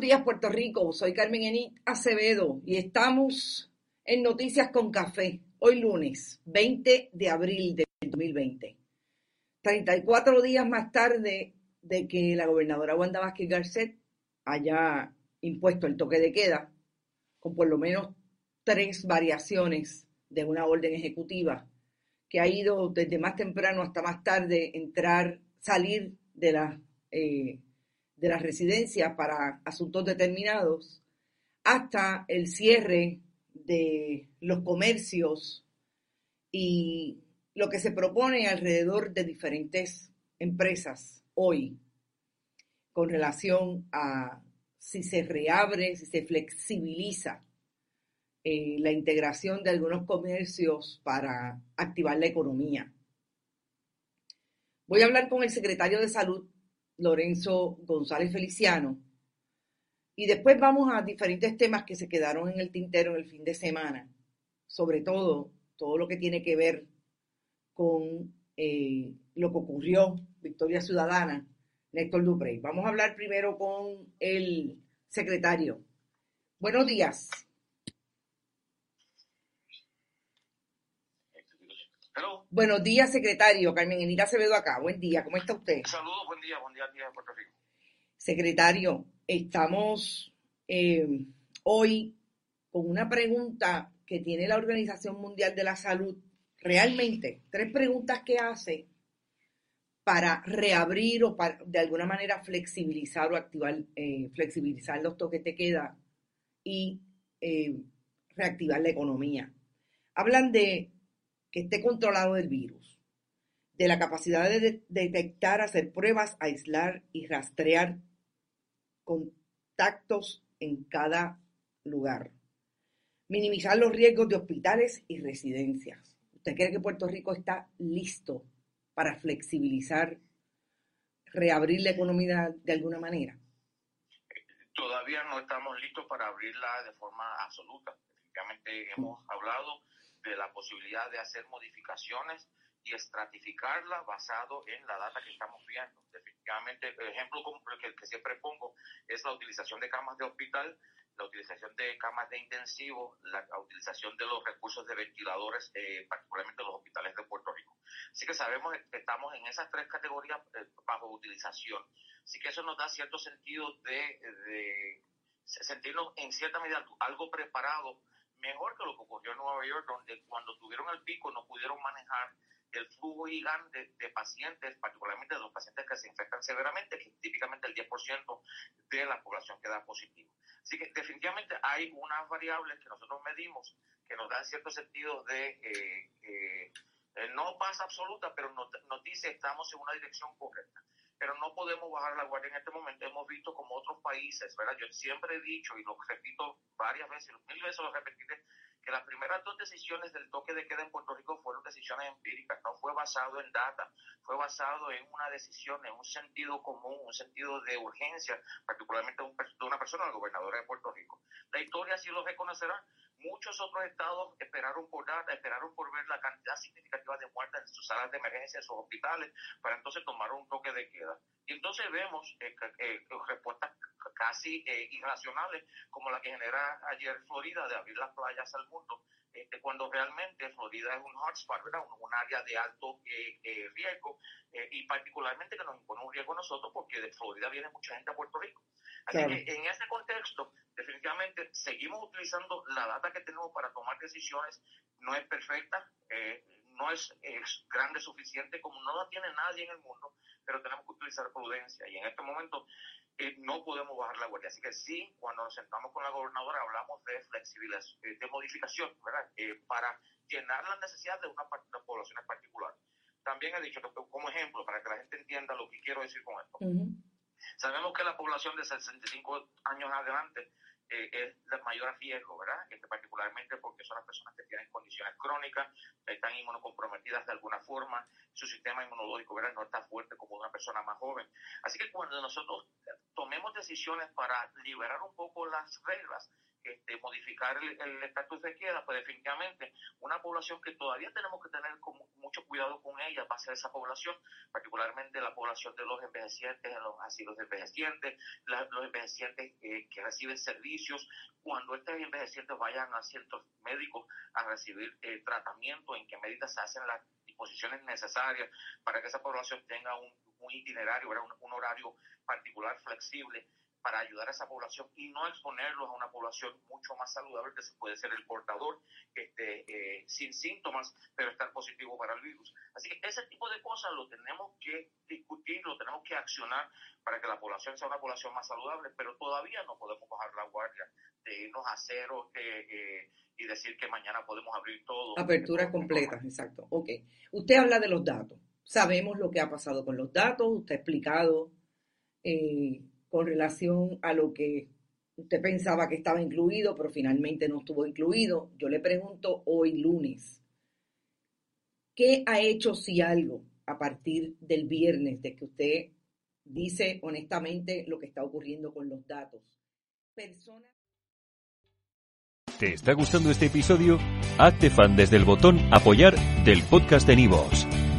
días, Puerto Rico. Soy Carmen Enit Acevedo y estamos en Noticias con Café. Hoy lunes, 20 de abril de 2020. 34 días más tarde de que la gobernadora Wanda Vázquez Garcet haya impuesto el toque de queda, con por lo menos tres variaciones de una orden ejecutiva que ha ido desde más temprano hasta más tarde entrar, salir de la eh, de las residencias para asuntos determinados, hasta el cierre de los comercios y lo que se propone alrededor de diferentes empresas hoy con relación a si se reabre, si se flexibiliza eh, la integración de algunos comercios para activar la economía. Voy a hablar con el secretario de Salud Lorenzo González Feliciano. Y después vamos a diferentes temas que se quedaron en el tintero en el fin de semana, sobre todo todo lo que tiene que ver con eh, lo que ocurrió, Victoria Ciudadana, Néstor Duprey. Vamos a hablar primero con el secretario. Buenos días. Buenos días, secretario. Carmen Enita Acevedo acá. Buen día, ¿cómo está usted? Saludos, buen día, buen día, día de Puerto Rico. Secretario, estamos eh, hoy con una pregunta que tiene la Organización Mundial de la Salud. Realmente, tres preguntas que hace para reabrir o para, de alguna manera flexibilizar o activar, eh, flexibilizar los toques de queda y eh, reactivar la economía. Hablan de que esté controlado el virus, de la capacidad de detectar, hacer pruebas, aislar y rastrear contactos en cada lugar, minimizar los riesgos de hospitales y residencias. ¿Usted cree que Puerto Rico está listo para flexibilizar, reabrir la economía de alguna manera? Todavía no estamos listos para abrirla de forma absoluta. Efectivamente, hemos hablado de la posibilidad de hacer modificaciones y estratificarla basado en la data que estamos viendo. Definitivamente, el ejemplo que, que siempre pongo es la utilización de camas de hospital, la utilización de camas de intensivo, la, utilización de los recursos de ventiladores, eh, particularmente los hospitales de Puerto Rico. Así que sabemos que estamos en esas tres categorías eh, bajo utilización. Así que eso nos da cierto sentido de, de sentirnos en cierta medida algo preparado mejor que lo que ocurrió en Nueva York, donde cuando tuvieron el pico no pudieron manejar el flujo gigante de, pacientes, particularmente de los pacientes que se infectan severamente, que típicamente el 10% de la población queda positivo. Así que definitivamente hay unas variables que nosotros medimos que nos dan cierto sentido de, eh, eh, no pasa absoluta, pero nos, nos dice estamos en una dirección correcta pero no podemos bajar la guardia en este momento. Hemos visto como otros países, ¿verdad? Yo siempre he dicho, y lo repito varias veces, mil veces lo repetiré, que las primeras dos decisiones del toque de queda en Puerto Rico fueron decisiones empíricas, no fue basado en data, fue basado en una decisión, en un sentido común, un sentido de urgencia, particularmente de una persona, la gobernadora de Puerto Rico. La historia sí lo reconocerá, Muchos otros estados esperaron por data, esperaron por ver la cantidad significativa de muertes en sus salas de emergencia, en sus hospitales, para entonces tomar un toque de queda. Y entonces vemos eh, eh, respuestas casi eh, irracionales, como la que genera ayer Florida de abrir las playas al mundo, este, cuando realmente Florida es un hotspot, ¿verdad? Un, área de alto riesgo y particularmente que nos impone un riesgo a nosotros porque de Florida viene mucha gente a Puerto Rico. Así que en ese contexto, definitivamente seguimos utilizando la data que tenemos para tomar decisiones. No es perfecta, eh, no es, grande suficiente como no la tiene nadie en el mundo, pero tenemos que utilizar prudencia y en este momento eh, no podemos bajar la guardia. Así que sí, cuando nos sentamos con la gobernadora hablamos de flexibilidad, eh, de modificación, ¿verdad? para llenar las necesidades de una, de la población en particular. También he dicho como ejemplo, para que la gente entienda lo que quiero decir con esto. Sabemos que la población de 65 años adelante eh, es la mayor riesgo, ¿verdad? Este, particularmente porque son las personas que tienen condiciones crónicas, están inmunocomprometidas de alguna forma, su sistema inmunológico, ¿verdad? No está fuerte como una persona más joven. Así que cuando nosotros tomemos decisiones para liberar un poco las reglas, este, modificar el estatus de queda, pues definitivamente una población que todavía tenemos que tener mucho cuidado con ella va a ser esa población, particularmente la población de los envejecientes en los asilos de envejecientes, los envejecientes eh, que reciben servicios, cuando estos envejecientes vayan a ciertos médicos a recibir eh, tratamiento, en qué medidas se hacen las disposiciones necesarias para que esa población tenga un, itinerario, un, un horario particular flexible para ayudar a esa población y no exponerlos a una población mucho más saludable que se puede ser el portador este, eh, sin síntomas, pero estar positivo para el virus. Así que ese tipo de cosas lo tenemos que discutir, lo tenemos que accionar para que la población sea una población más saludable, pero todavía no podemos bajar la guardia de irnos a cero eh, y decir que mañana podemos abrir todo. Apertura completa, exacto. Ok. Usted habla de los datos. Sabemos lo que ha pasado con los datos, usted ha explicado eh, con relación a lo que usted pensaba que estaba incluido, pero finalmente no estuvo incluido. Yo le pregunto hoy lunes, ¿qué ha hecho si algo a partir del viernes de que usted dice honestamente lo que está ocurriendo con los datos? ¿Te está gustando este episodio? Hazte fan desde el botón apoyar del podcast de Nivos.